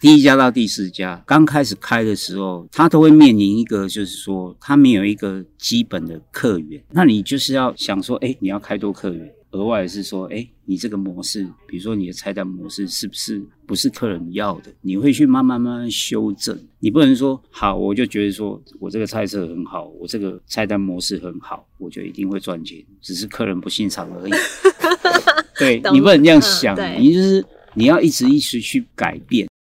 第一家到第四家，刚开始开的时候，他都会面临一个，就是说他没有一个基本的客源，那你就是要想说，哎，你要开多客源。额外是说，哎，你这个模式，比如说你的菜单模式是不是不是客人要的？你会去慢慢慢慢修正。你不能说好，我就觉得说我这个菜色很好，我这个菜单模式很好，我就一定会赚钱，只是客人不欣赏而已。对你不能这样想，你就是你要一直一直去改变。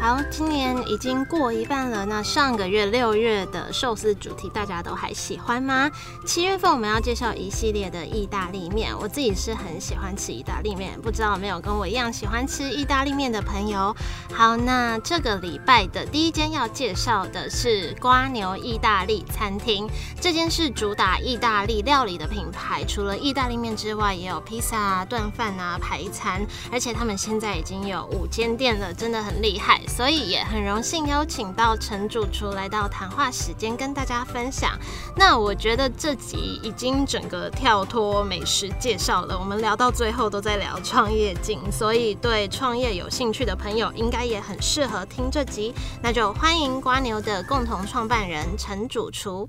好，今年已经过一半了。那上个月六月的寿司主题，大家都还喜欢吗？七月份我们要介绍一系列的意大利面。我自己是很喜欢吃意大利面，不知道有没有跟我一样喜欢吃意大利面的朋友？好，那这个礼拜的第一间要介绍的是瓜牛意大利餐厅。这间是主打意大利料理的品牌，除了意大利面之外，也有披萨啊、炖饭啊、排餐，而且他们现在已经有五间店了，真的很厉害。所以也很荣幸邀请到陈主厨来到谈话时间跟大家分享。那我觉得这集已经整个跳脱美食介绍了，我们聊到最后都在聊创业经，所以对创业有兴趣的朋友应该也很适合听这集。那就欢迎瓜牛的共同创办人陈主厨。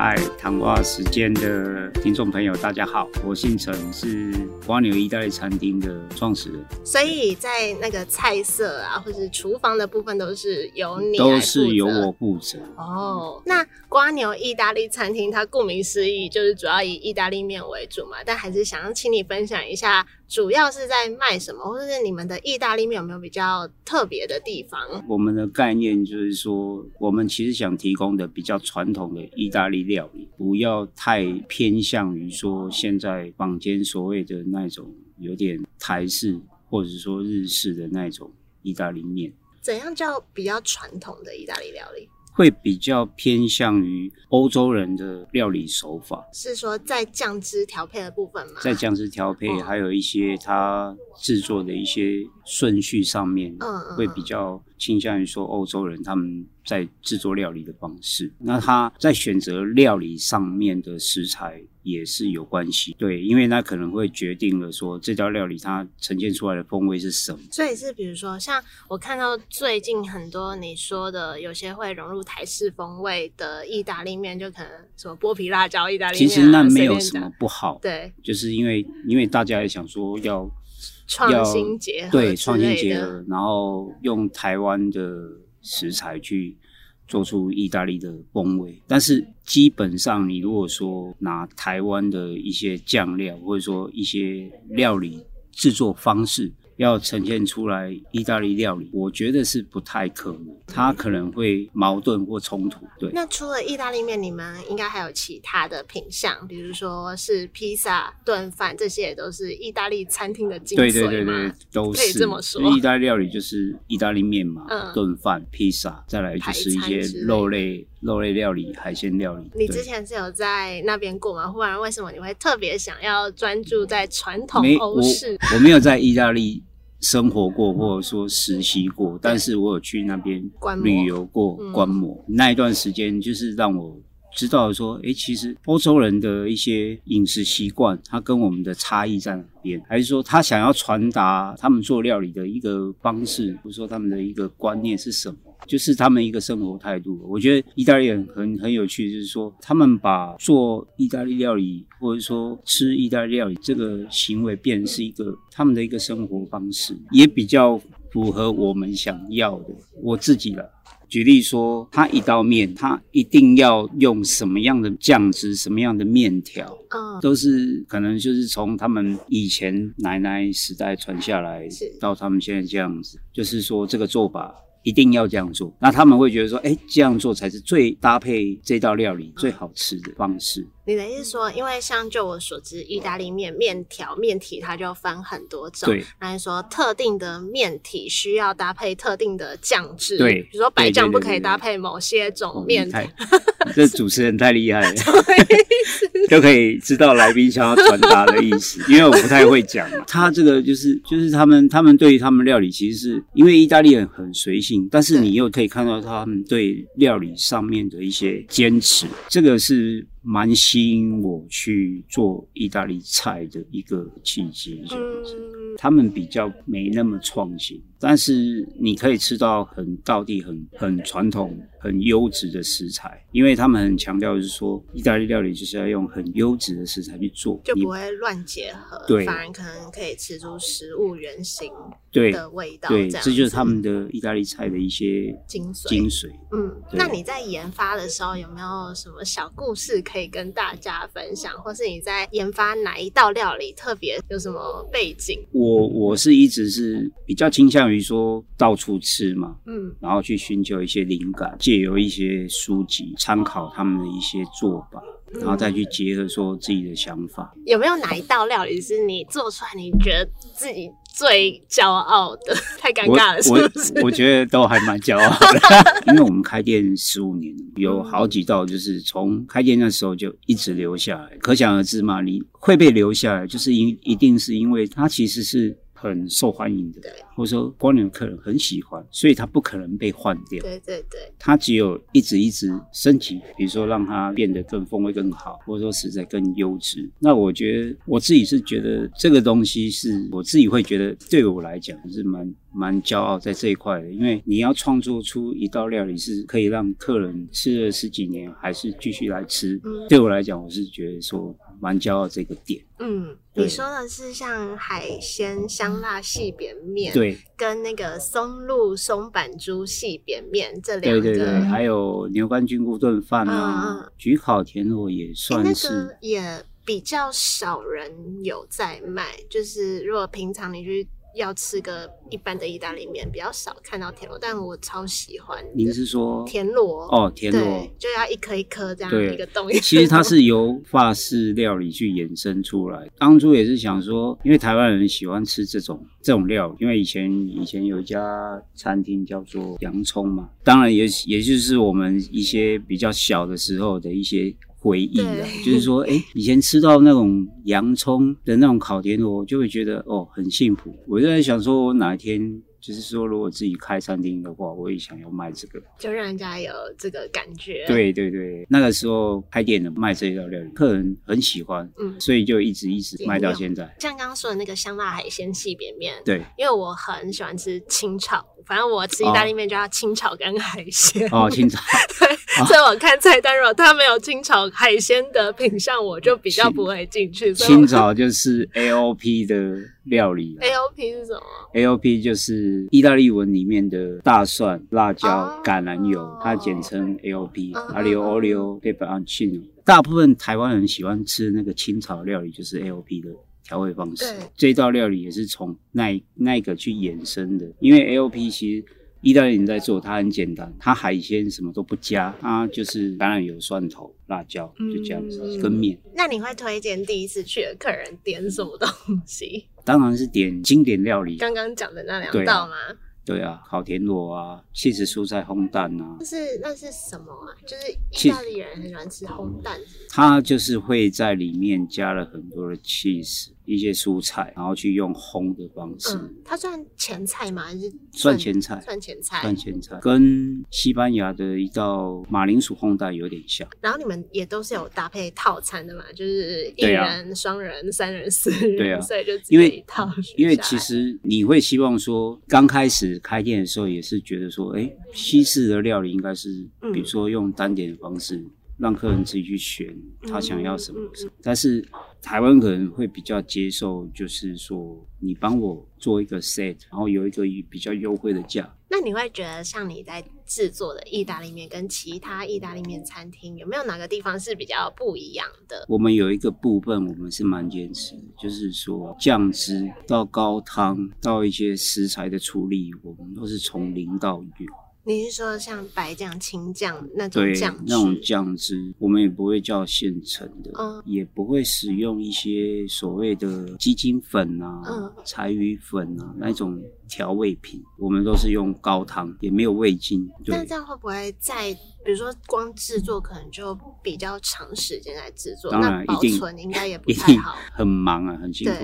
嗨，谈话时间的听众朋友，大家好，我姓陈，是瓜牛意大利餐厅的创始人。所以在那个菜色啊，或是厨房的部分，都是由你都是由我负责。哦，那瓜牛意大利餐厅，它顾名思义就是主要以意大利面为主嘛，但还是想要请你分享一下。主要是在卖什么，或者是你们的意大利面有没有比较特别的地方？我们的概念就是说，我们其实想提供的比较传统的意大利料理，不要太偏向于说现在坊间所谓的那种有点台式或者说日式的那种意大利面。怎样叫比较传统的意大利料理？会比较偏向于欧洲人的料理手法，是说在酱汁调配的部分吗？在酱汁调配，还有一些它制作的一些顺序上面，嗯，会比较倾向于说欧洲人他们。在制作料理的方式，那他在选择料理上面的食材也是有关系，对，因为那可能会决定了说这道料理它呈现出来的风味是什么。所以是比如说，像我看到最近很多你说的，有些会融入台式风味的意大利面，就可能什么剥皮辣椒意大利面，其实那没有什么不好，对，就是因为因为大家也想说要创新结合，对，创新结合，然后用台湾的。食材去做出意大利的风味，但是基本上你如果说拿台湾的一些酱料，或者说一些料理制作方式。要呈现出来意大利料理，我觉得是不太可能，它可能会矛盾或冲突。对，那除了意大利面，你们应该还有其他的品相，比如说是披萨、炖饭，这些也都是意大利餐厅的精髓对对对对，都是。可以这么说，意大利料理就是意大利面嘛，炖饭、披萨，再来就是一些肉类、肉类料理、海鲜料理。你之前是有在那边过吗？不然为什么你会特别想要专注在传统欧式？我没有在意大利。生活过或者说实习过，但是我有去那边旅游过观摩，那一段时间就是让我知道说，哎，其实欧洲人的一些饮食习惯，它跟我们的差异在哪边，还是说他想要传达他们做料理的一个方式，或者说他们的一个观念是什么？就是他们一个生活态度。我觉得意大利人很很有趣，就是说他们把做意大利料理或者说吃意大利料理这个行为变成是一个他们的一个生活方式，也比较符合我们想要的。我自己了，举例说，他一道面，他一定要用什么样的酱汁、什么样的面条，嗯，都是可能就是从他们以前奶奶时代传下来，到他们现在这样子，就是说这个做法。一定要这样做，那他们会觉得说，哎，这样做才是最搭配这道料理最好吃的方式。你的意思说，因为像就我所知，意大利面面条面体它就分很多种，对，那你说特定的面体需要搭配特定的酱汁，对，比如说白酱不可以搭配某些种面，这主持人太厉害了 就可以知道来宾想要传达的意思，因为我不太会讲嘛。他这个就是就是他们他们对于他们料理，其实是因为意大利人很随性，但是你又可以看到他们对料理上面的一些坚持，这个是。蛮吸引我去做意大利菜的一个契机，这样子，他们比较没那么创新，但是你可以吃到很道地、很很传统。很优质的食材，因为他们很强调就是说，意大利料理就是要用很优质的食材去做，就不会乱结合，对，反而可能可以吃出食物原型对的味道。对，这就是他们的意大利菜的一些精髓。精髓。嗯，那你在研发的时候有没有什么小故事可以跟大家分享，或是你在研发哪一道料理特别有什么背景？我我是一直是比较倾向于说到处吃嘛，嗯，然后去寻求一些灵感。借由一些书籍参考他们的一些做法，然后再去结合说自己的想法。有没有哪一道料理是你做出来你觉得自己最骄傲的？太尴尬了，是不是？我觉得都还蛮骄傲的，因为我们开店十五年，有好几道就是从开店那时候就一直留下来。可想而知嘛，你会被留下来，就是因一定是因为它其实是。很受欢迎的，或者说光年的客人很喜欢，所以它不可能被换掉。对对对，它只有一直一直升级，比如说让它变得更风味更好，或者说实在更优质。那我觉得我自己是觉得这个东西是我自己会觉得对我来讲是蛮蛮骄傲在这一块的，因为你要创作出一道料理是可以让客人吃了十几年还是继续来吃，对我来讲我是觉得说。蛮骄傲这个点。嗯，你说的是像海鲜香辣细扁面，对，跟那个松露松板猪细扁面这两个，对对对，还有牛肝菌菇炖饭啊，焗烤田螺也算是，也比较少人有在卖。就是如果平常你去。要吃个一般的意大利面比较少看到田螺，但我超喜欢。您是说田螺？哦，田螺就要一颗一颗这样一个洞。其实它是由法式料理去衍生出来。当初也是想说，因为台湾人喜欢吃这种这种料，因为以前以前有一家餐厅叫做洋葱嘛，当然也也就是我们一些比较小的时候的一些。回忆啊，就是说，哎，以前吃到那种洋葱的那种烤田螺，就会觉得哦，很幸福。我就在想说，我哪一天。就是说，如果自己开餐厅的话，我也想要卖这个，就让人家有这个感觉。对对对，那个时候开店的卖这一道料理，客人很喜欢，嗯，所以就一直一直卖到现在。像刚刚说的那个香辣海鲜细扁面，对，因为我很喜欢吃清炒，反正我吃意大利面就要清炒跟海鲜。哦，清炒。对，所以我看菜单，如果它没有清炒海鲜的品相，我就比较不会进去。清炒就是 A O P 的。料理 A O P 是什么？A O P 就是意大利文里面的大蒜、辣椒、橄榄油，它简称 A O P。阿里 o l i o pepper and chili。大部分台湾人喜欢吃那个清炒料理，就是 A O P 的调味方式。这道料理也是从那那个去衍生的，因为 A O P 其实。意大利人在做，它很简单，它海鲜什么都不加，它就是橄榄油、蒜头、辣椒，就这样子跟面。那你会推荐第一次去的客人点什么东西？当然是点经典料理，刚刚讲的那两道吗？对啊，烤田螺啊，切实蔬菜烘蛋啊。那是那是什么啊？就是意大利人很喜欢吃烘蛋。它就是会在里面加了很多的 cheese。一些蔬菜，然后去用烘的方式。它算前菜吗？还是算前菜？算前菜。算前菜，跟西班牙的一道马铃薯烘蛋有点像。然后你们也都是有搭配套餐的嘛？就是一人、双人、三人、四人。对啊，所以就因为一套。因为其实你会希望说，刚开始开店的时候也是觉得说，哎，西式的料理应该是，比如说用单点的方式。让客人自己去选他想要什么，但是台湾可能会比较接受，就是说你帮我做一个 set，然后有一个比较优惠的价。那你会觉得像你在制作的意大利面跟其他意大利面餐厅有没有哪个地方是比较不一样的？我们有一个部分我们是蛮坚持，就是说酱汁到高汤到一些食材的处理，我们都是从零到有。你是说像白酱、青酱那种酱汁？那种酱汁，我们也不会叫现成的，嗯，也不会使用一些所谓的鸡精粉啊、嗯、柴鱼粉啊那种调味品，我们都是用高汤，也没有味精。那这样会不会在比如说光制作可能就比较长时间来制作？当然，保存应该也不太好，很忙啊，很辛苦。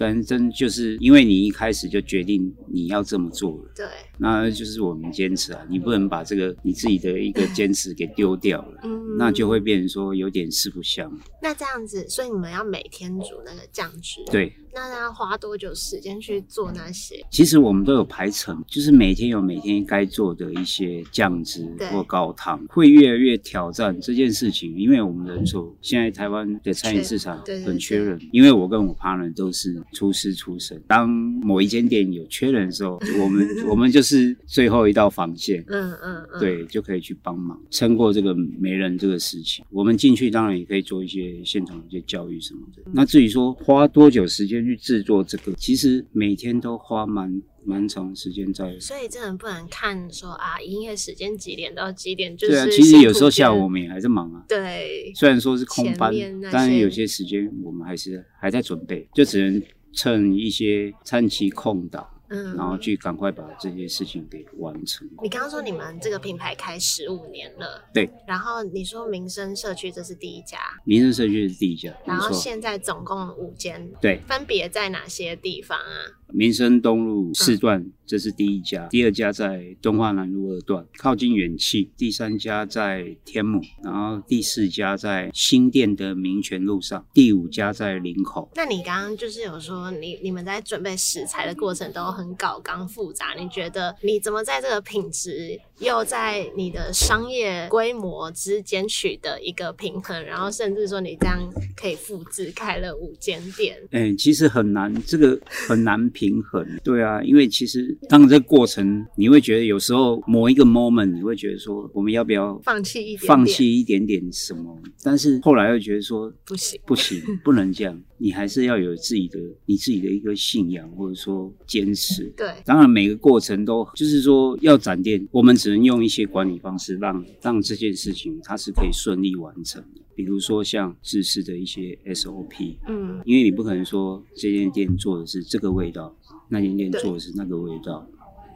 但真就是因为你一开始就决定你要这么做了，对，那就是我们坚持啊，你不能把这个你自己的一个坚持给丢掉了，嗯，那就会变成说有点四不像。那这样子，所以你们要每天煮那个酱汁，对。那要花多久时间去做那些？其实我们都有排程，就是每天有每天该做的一些酱汁或高汤，会越来越挑战这件事情。因为我们人手现在台湾的餐饮市场很缺人，因为我跟我 partner 都是厨师出身。当某一间店有缺人的时候，我们 我们就是最后一道防线。嗯嗯嗯，对，就可以去帮忙撑过这个没人这个事情。我们进去当然也可以做一些现场一些教育什么的。那至于说花多久时间？去制作这个，其实每天都花蛮蛮长时间在。所以真的不能看说啊，营业时间几点到几点，就是对啊。其实有时候下午我们也还在忙啊。对，虽然说是空班，但是有些时间我们还是还在准备，就只能趁一些餐期空档。嗯，然后去赶快把这些事情给完成。你刚刚说你们这个品牌开十五年了，对。然后你说民生社区这是第一家，民生社区是第一家，然后现在总共五间，对，分别在哪些地方啊？民生东路四段，这是第一家；第二家在东华南路二段，靠近远气；第三家在天母，然后第四家在新店的民权路上，第五家在林口。那你刚刚就是有说，你你们在准备食材的过程都很搞刚复杂，你觉得你怎么在这个品质又在你的商业规模之间取得一个平衡？然后甚至说你这样可以复制开了五间店？哎，其实很难，这个很难。平衡，对啊，因为其实当这个过程，你会觉得有时候某一个 moment，你会觉得说，我们要不要放弃一点，放弃一点点什么？但是后来又觉得说，不行，不行，不能这样。你还是要有自己的你自己的一个信仰，或者说坚持。对，当然每个过程都就是说要展店，我们只能用一些管理方式，让让这件事情它是可以顺利完成的。比如说像制式的一些 SOP，嗯，因为你不可能说这间店做的是这个味道，那间店做的是那个味道，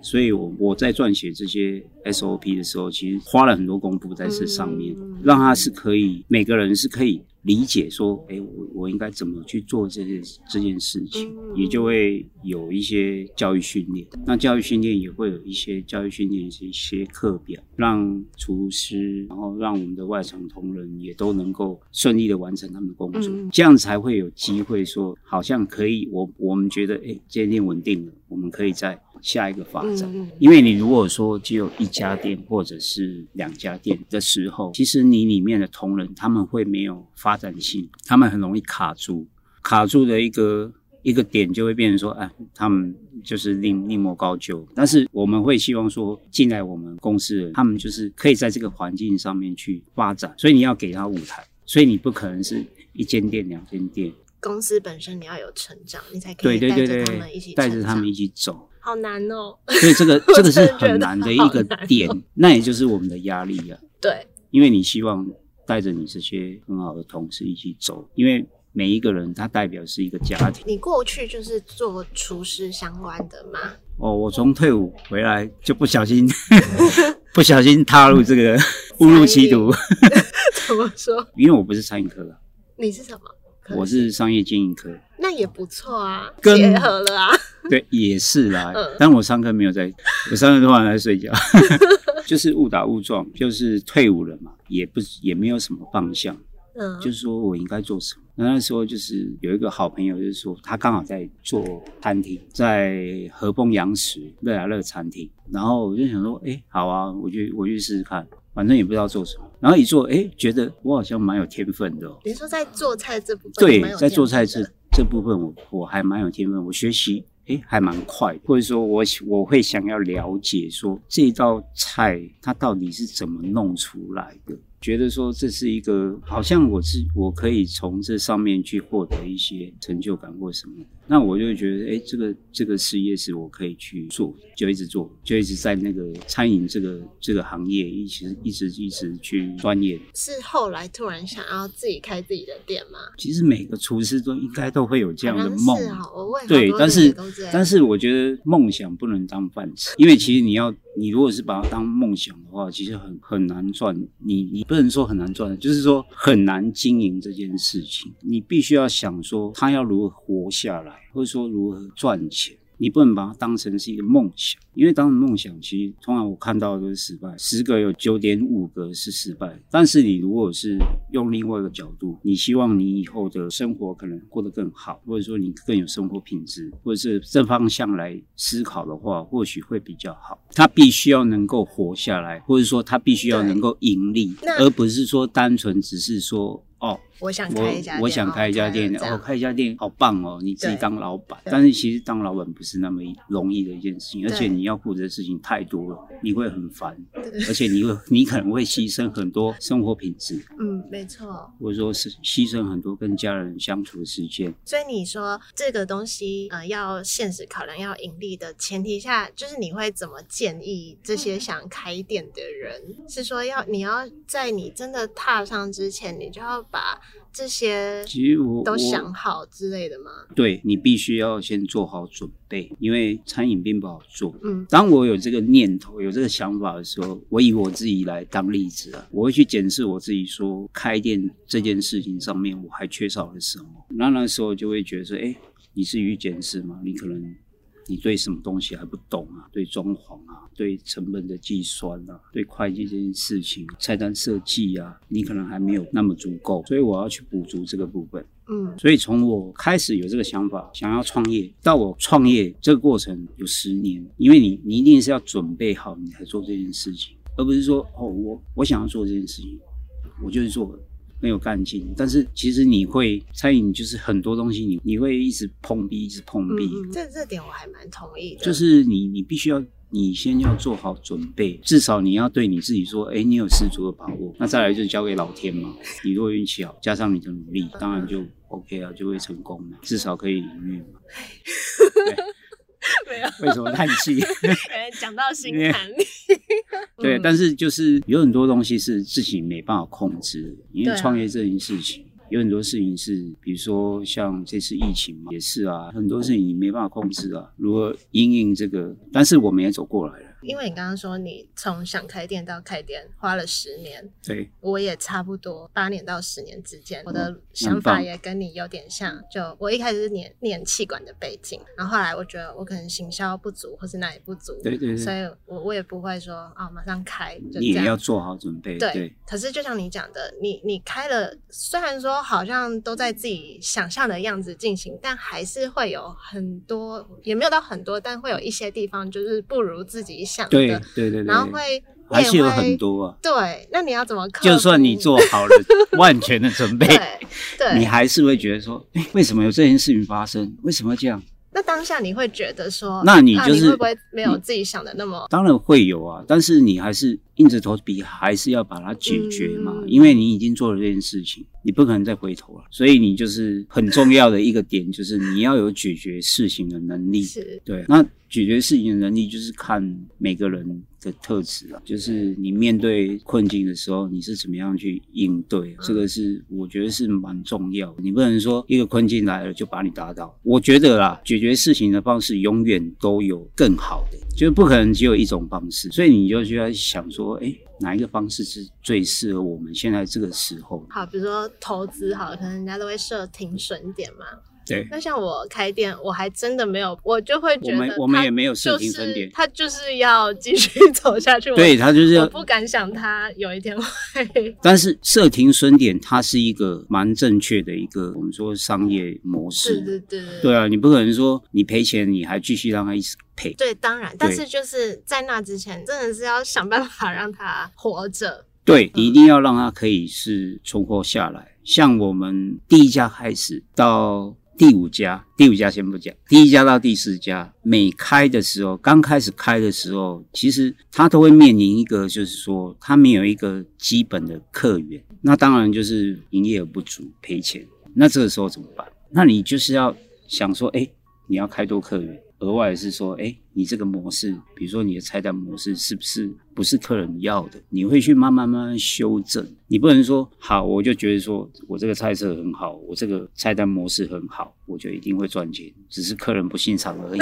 所以我我在撰写这些 SOP 的时候，其实花了很多功夫在这上面，让它是可以每个人是可以。理解说，哎，我我应该怎么去做这件这件事情，也就会有一些教育训练。那教育训练也会有一些教育训练一些课表，让厨师，然后让我们的外场同仁也都能够顺利的完成他们的工作，这样才会有机会说，好像可以，我我们觉得，哎，今天稳定了，我们可以在。下一个发展，因为你如果说只有一家店或者是两家店的时候，其实你里面的同仁他们会没有发展性，他们很容易卡住，卡住的一个一个点就会变成说，哎，他们就是另另谋高就。但是我们会希望说，进来我们公司的他们就是可以在这个环境上面去发展，所以你要给他舞台，所以你不可能是一间店两间店，公司本身你要有成长，你才可以带着他们一起带着他们一起走。好难哦，所以这个 这个是很难的一个点，那也就是我们的压力啊。对，因为你希望带着你这些很好的同事一起走，因为每一个人他代表是一个家庭。你过去就是做厨师相关的吗？哦，我从退伍回来就不小心 不小心踏入这个 误入歧途。怎么说？因为我不是餐饮科的。你是什么？我是商业经营科。那也不错啊，结合了啊。对，也是啦。但我上课没有在，我上课都晚在睡觉，就是误打误撞，就是退伍了嘛，也不也没有什么方向。嗯，就是说我应该做什么？那那时候就是有一个好朋友，就是说他刚好在做餐厅，在和风洋食乐雅乐餐厅。然后我就想说，哎，好啊，我去我去试试看，反正也不知道做什么。然后一做，哎，觉得我好像蛮有天分的。你说在做菜这部分，对，在做菜这这部分，我我还蛮有天分，我学习。哎，还蛮快，或者说我我会想要了解说这道菜它到底是怎么弄出来的，觉得说这是一个好像我是我可以从这上面去获得一些成就感或什么。那我就觉得，哎，这个这个事业是我可以去做，就一直做，就一直在那个餐饮这个这个行业，一直一直一直去钻研。是后来突然想要自己开自己的店吗？其实每个厨师都应该都会有这样的梦，我问对，但是但是我觉得梦想不能当饭吃，因为其实你要你如果是把它当梦想的话，其实很很难赚。你你不能说很难赚，就是说很难经营这件事情。你必须要想说，他要如何活下来。或者说如何赚钱，你不能把它当成是一个梦想，因为当成梦想，其实通常我看到的都是失败，十个有九点五个是失败。但是你如果是用另外一个角度，你希望你以后的生活可能过得更好，或者说你更有生活品质，或者是这方向来思考的话，或许会比较好。他必须要能够活下来，或者说他必须要能够盈利，而不是说单纯只是说。哦，我想开一家店，我想开一家店。哦，开一家店好棒哦！你自己当老板，但是其实当老板不是那么容易的一件事情，而且你要负责的事情太多了，你会很烦，而且你会你可能会牺牲很多生活品质。嗯，没错。或者说是牺牲很多跟家人相处的时间。所以你说这个东西呃，要现实考量，要盈利的前提下，就是你会怎么建议这些想开店的人？是说要你要在你真的踏上之前，你就要。把这些其实我都想好之类的吗？对你必须要先做好准备，因为餐饮并不好做。嗯，当我有这个念头、有这个想法的时候，我以我自己来当例子啊，我会去检视我自己，说开店这件事情上面我还缺少了什么。那那时候就会觉得说，哎，你是于检视吗？你可能。你对什么东西还不懂啊？对装潢啊，对成本的计算啊，对会计这件事情、菜单设计啊，你可能还没有那么足够，所以我要去补足这个部分。嗯，所以从我开始有这个想法，想要创业，到我创业这个过程有十年，因为你你一定是要准备好你才做这件事情，而不是说哦，我我想要做这件事情，我就是做。没有干劲，但是其实你会餐饮就是很多东西，你你会一直碰壁，一直碰壁。这这点我还蛮同意的。就是你你必须要，你先要做好准备，至少你要对你自己说，哎，你有十足的把握。那再来就交给老天嘛。你如果运气好，加上你的努力，当然就 OK 啊，就会成功嘛，至少可以营运嘛。没有，为什么叹气？讲到心坎里。对，但是就是有很多东西是自己没办法控制，因为创业这件事情。有很多事情是，比如说像这次疫情嘛，也是啊，很多事情你没办法控制啊。如何应应这个？但是我们也走过来了。因为你刚刚说你从想开店到开店花了十年，对，我也差不多八年到十年之间，我的想法也跟你有点像。就我一开始是念念气管的背景，然后后来我觉得我可能行销不足，或是哪里不足，对对对，所以我我也不会说啊马上开，就你也要做好准备。对，可是就像你讲的，你你开了，虽然说好像都在自己想象的样子进行，但还是会有很多，也没有到很多，但会有一些地方就是不如自己。对对对，然后会还是有很多啊。对，那你要怎么？就算你做好了 万全的准备，对，你还是会觉得说，哎，为什么有这件事情发生？为什么这样？那当下你会觉得说，那你就是会不会没有自己想的那么？当然会有啊，但是你还是硬着头皮，还是要把它解决嘛，因为你已经做了这件事情。你不可能再回头了，所以你就是很重要的一个点，就是你要有解决事情的能力。是，对。那解决事情的能力，就是看每个人的特质啊。就是你面对困境的时候，你是怎么样去应对？这个是我觉得是蛮重要。你不能说一个困境来了就把你打倒。我觉得啦，解决事情的方式永远都有更好的，就是不可能只有一种方式。所以你就需要想说，哎。哪一个方式是最适合我们现在这个时候？好，比如说投资，好，可能人家都会设停损点嘛。对，那像我开店，我还真的没有，我就会觉得我们也没有设停分点，他就是要继续 走下去。对他就是要，不敢想他有一天会。但是设停损点，它是一个蛮正确的一个我们说商业模式。对对对。对啊，你不可能说你赔钱，你还继续让他一直赔。对，当然，但是就是在那之前，真的是要想办法让他活着。对，你一定要让他可以是存活下来。像我们第一家开始到。第五家，第五家先不讲，第一家到第四家，每开的时候，刚开始开的时候，其实他都会面临一个，就是说他没有一个基本的客源，那当然就是营业额不足，赔钱。那这个时候怎么办？那你就是要想说，哎，你要开多客源。额外是说，哎，你这个模式，比如说你的菜单模式是不是不是客人要的？你会去慢慢慢慢修正。你不能说好，我就觉得说我这个菜色很好，我这个菜单模式很好，我就一定会赚钱，只是客人不欣赏而已。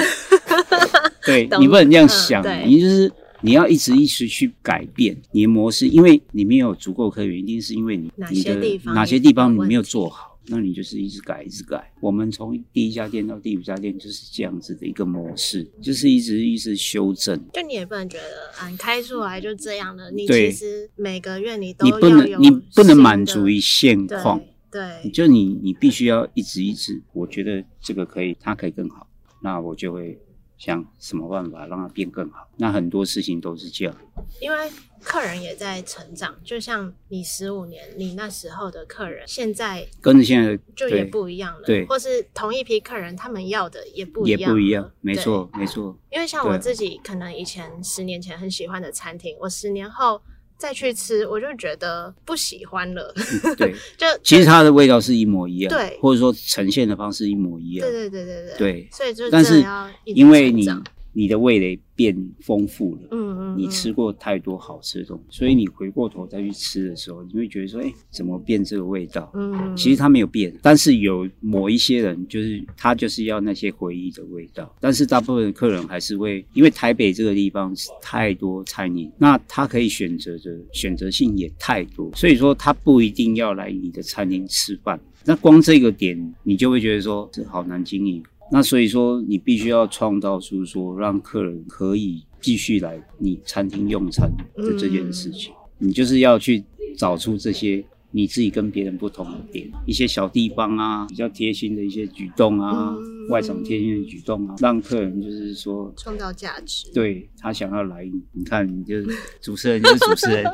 对你不能这样想，你就是你要一直一直去改变你的模式，因为你没有足够客源，一定是因为你你的哪些地方你没有做好。那你就是一直改，一直改。我们从第一家店到第五家店就是这样子的一个模式，就是一直一直修正。就你也不能觉得，嗯，开出来就这样的。你其实每个月你都你不能你不能满足于现况，对，就你你必须要一直一直。我觉得这个可以，它可以更好，那我就会。想什么办法让它变更好？那很多事情都是这样，因为客人也在成长。就像你十五年，你那时候的客人，现在跟着现在就也不一样了。对，或是同一批客人，他们要的也不一样。也不一样，没错，没错。因为像我自己，可能以前十年前很喜欢的餐厅，我十年后。再去吃，我就觉得不喜欢了。对，就其实它的味道是一模一样，对，或者说呈现的方式一模一样。对对对对对。对，所以就但是因为你。你的味蕾变丰富了，嗯嗯，你吃过太多好吃的东西，所以你回过头再去吃的时候，你会觉得说，哎，怎么变这个味道？嗯，其实它没有变，但是有某一些人就是他就是要那些回忆的味道，但是大部分客人还是会，因为台北这个地方太多餐饮，那他可以选择的选择性也太多，所以说他不一定要来你的餐厅吃饭，那光这个点你就会觉得说这好难经营。那所以说，你必须要创造出说让客人可以继续来你餐厅用餐的这件事情。你就是要去找出这些你自己跟别人不同的点，一些小地方啊，比较贴心的一些举动啊，外场贴心的举动啊，让客人就是说创造价值。对他想要来，你看，你就是主持人，就是主持人，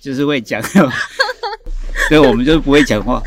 就是会讲，对，我们就是不会讲话。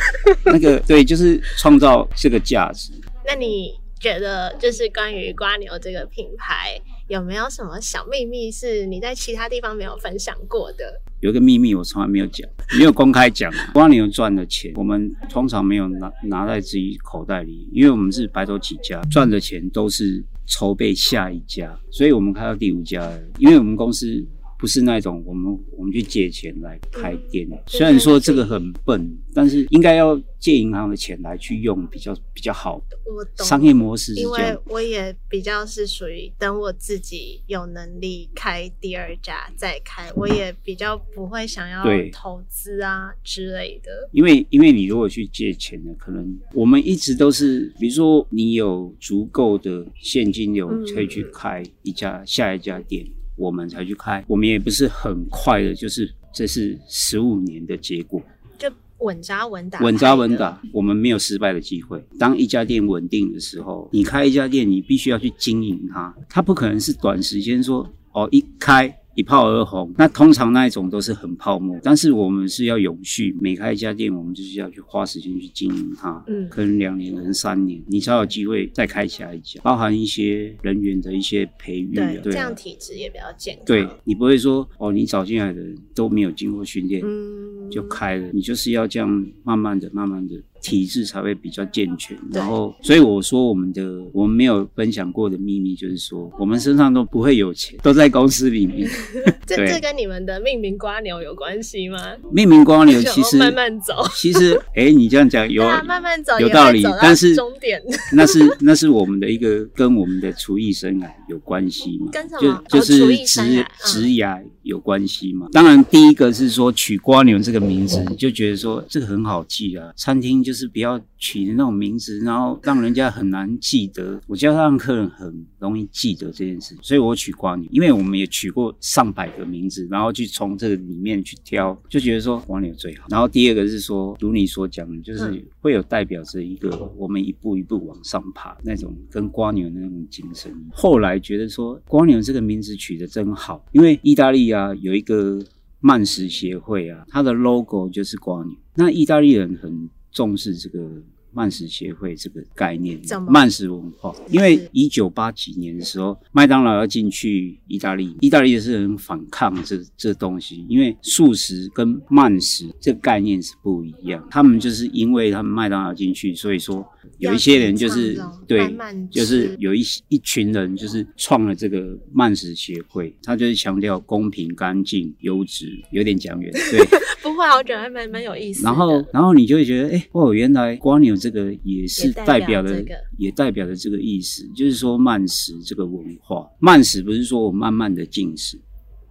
那个对，就是创造这个价值。那你？觉得就是关于瓜牛这个品牌，有没有什么小秘密是你在其他地方没有分享过的？有一个秘密我从来没有讲，没有公开讲。瓜牛赚的钱，我们通常没有拿拿在自己口袋里，因为我们是白手起家，赚的钱都是筹备下一家，所以我们开到第五家，因为我们公司。不是那种我们我们去借钱来开店，虽然说这个很笨，但是应该要借银行的钱来去用比较比较好。我懂商业模式，因为我也比较是属于等我自己有能力开第二家再开，我也比较不会想要投资啊之类的。因为因为你如果去借钱呢，可能我们一直都是，比如说你有足够的现金流可以去开一家下一家店。我们才去开，我们也不是很快的，就是这是十五年的结果，就稳扎稳打，稳扎稳打，我们没有失败的机会。当一家店稳定的时候，你开一家店，你必须要去经营它，它不可能是短时间说哦一开。一炮而红，那通常那一种都是很泡沫，但是我们是要永续，每开一家店，我们就是要去花时间去经营它，嗯，可能两年，可能三年，你才有机会再开下一家，包含一些人员的一些培育，对，这样体质也比较健康。对你不会说哦，你找进来的人都没有经过训练，嗯，就开了，你就是要这样慢慢的、慢慢的。体质才会比较健全，然后，所以我说我们的我们没有分享过的秘密，就是说我们身上都不会有钱，都在公司里面。这这跟你们的命名瓜牛有关系吗？命名瓜牛其实慢慢走，其实哎，你这样讲有慢慢走有道理，但是终点那是那是我们的一个跟我们的厨艺生涯有关系嘛？跟什么？就是职职涯有关系嘛？当然，第一个是说取瓜牛这个名字，就觉得说这个很好记啊，餐厅就。就是不要取那种名字，然后让人家很难记得。我就要让客人很容易记得这件事，所以我取瓜牛，因为我们也取过上百个名字，然后去从这个里面去挑，就觉得说瓜牛最好。然后第二个是说，如你所讲的，就是会有代表着一个我们一步一步往上爬那种跟瓜牛的那种精神。后来觉得说瓜牛这个名字取得真好，因为意大利啊有一个慢食协会啊，它的 logo 就是瓜牛，那意大利人很。重视这个慢食协会这个概念，慢食文化。因为一九八几年的时候，麦当劳要进去意大利，意大利是很反抗这这东西，因为素食跟慢食这个概念是不一样。他们就是因为他们麦当劳进去，所以说有一些人就是对，就是有一一群人就是创了这个慢食协会，他就是强调公平、干净、优质，有点讲远，对。不会，我觉得还蛮蛮有意思。然后，然后你就会觉得，哎，哦，原来瓜牛这个也是代表的，也代表的这个意思，就是说慢食这个文化。慢食不是说我慢慢的进食。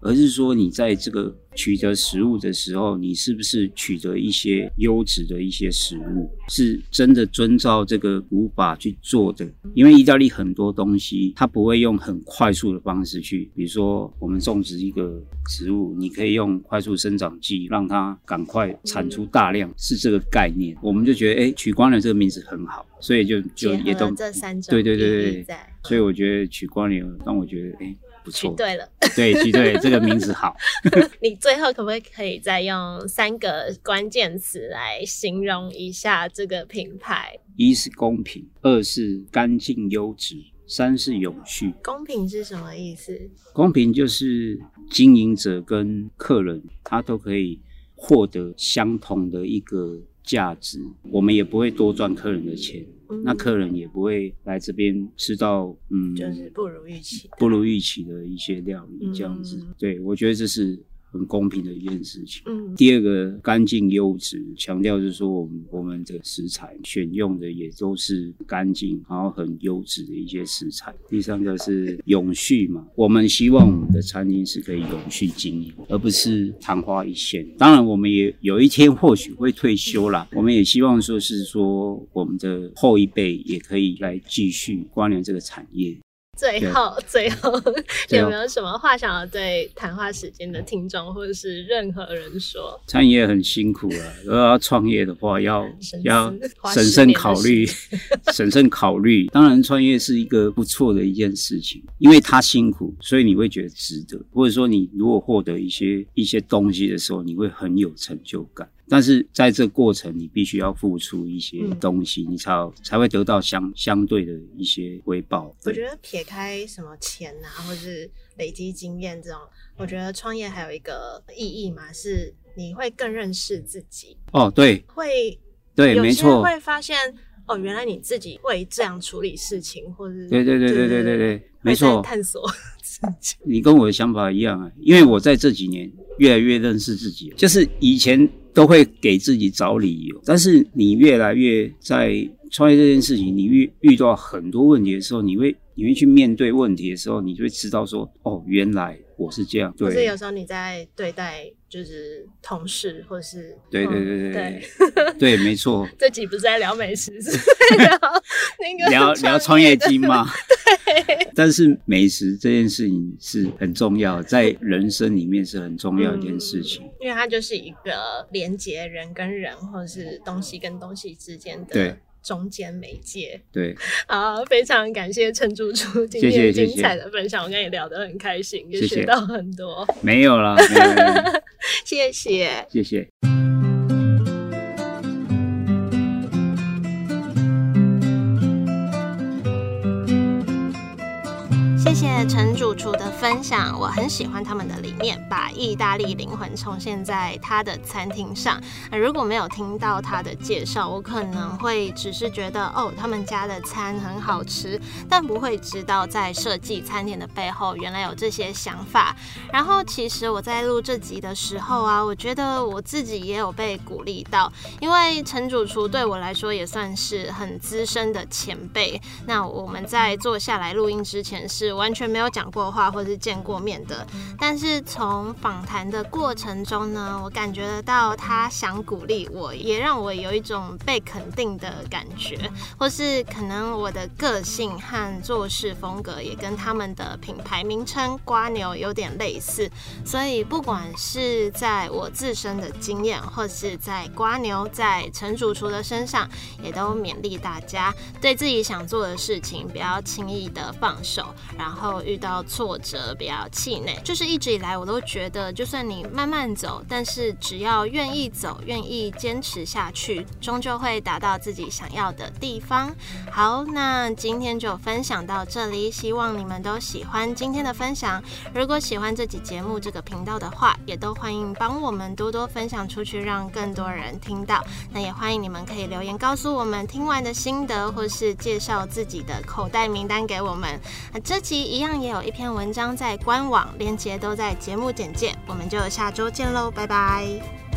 而是说，你在这个取得食物的时候，你是不是取得一些优质的一些食物，是真的遵照这个古法去做的？因为意大利很多东西，它不会用很快速的方式去，比如说我们种植一个植物，你可以用快速生长剂让它赶快产出大量，是这个概念。我们就觉得，哎，取光了这个名字很好，所以就就也都这三种对对对对，所以我觉得取光了让我觉得，哎。取对了，对，取对这个名字好。你最后可不可以可以再用三个关键词来形容一下这个品牌？一是公平，二是干净优质，三是永续。公平是什么意思？公平就是经营者跟客人他都可以获得相同的一个价值，我们也不会多赚客人的钱。那客人也不会来这边吃到，嗯，就是不如预期、不如预期的一些料理这样子。对，我觉得这是。很公平的一件事情。嗯，第二个干净优质，强调就是说我们我们的食材选用的也都是干净，然后很优质的一些食材。第三个是永续嘛，我们希望我们的餐厅是可以永续经营，而不是昙花一现。当然，我们也有一天或许会退休啦，我们也希望说是说我们的后一辈也可以来继续关联这个产业。最后，最后有没有什么话想要对谈话时间的听众或者是任何人说？餐饮业很辛苦啊，如果要创业的话，要要审慎考虑，审慎考虑。当然，创业是一个不错的一件事情，因为它辛苦，所以你会觉得值得。或者说，你如果获得一些一些东西的时候，你会很有成就感。但是在这过程，你必须要付出一些东西，你才才会得到相相对的一些回报。我觉得撇开什么钱啊，或是累积经验这种，我觉得创业还有一个意义嘛，是你会更认识自己。哦，对，会，对，没错，会发现哦，原来你自己会这样处理事情，或者对对对对对对对，没错，探索自己。你跟我的想法一样啊，因为我在这几年越来越认识自己，就是以前。都会给自己找理由，但是你越来越在创业这件事情，你遇遇到很多问题的时候，你会你会去面对问题的时候，你就会知道说，哦，原来我是这样。对，是有时候你在对待。就是同事，或是对对对对对 对，没错。这集不是在聊美食，是聊那个聊聊创业经吗？对。但是美食这件事情是很重要，在人生里面是很重要一件事情，因为它就是一个连接人跟人，或者是东西跟东西之间的。中间媒介。对，好，非常感谢陈主厨今天精彩的分享，我跟你聊得很开心，也学到很多。没有了，谢谢，谢谢。谢谢陈主厨的分享，我很喜欢他们的理念，把意大利灵魂重现在他的餐厅上。如果没有听到他的介绍，我可能会只是觉得哦，他们家的餐很好吃，但不会知道在设计餐点的背后原来有这些想法。然后其实我在录这集的时候啊，我觉得我自己也有被鼓励到，因为陈主厨对我来说也算是很资深的前辈。那我们在坐下来录音之前是。完全没有讲过话或是见过面的，但是从访谈的过程中呢，我感觉得到他想鼓励我，也让我有一种被肯定的感觉，或是可能我的个性和做事风格也跟他们的品牌名称“瓜牛”有点类似，所以不管是在我自身的经验，或是在瓜牛在陈主厨的身上，也都勉励大家对自己想做的事情不要轻易的放手，然然后遇到挫折不要气馁。就是一直以来我都觉得，就算你慢慢走，但是只要愿意走，愿意坚持下去，终究会达到自己想要的地方。好，那今天就分享到这里，希望你们都喜欢今天的分享。如果喜欢这集节目这个频道的话，也都欢迎帮我们多多分享出去，让更多人听到。那也欢迎你们可以留言告诉我们听完的心得，或是介绍自己的口袋名单给我们。那这一样也有一篇文章在官网，链接都在节目简介。我们就下周见喽，拜拜。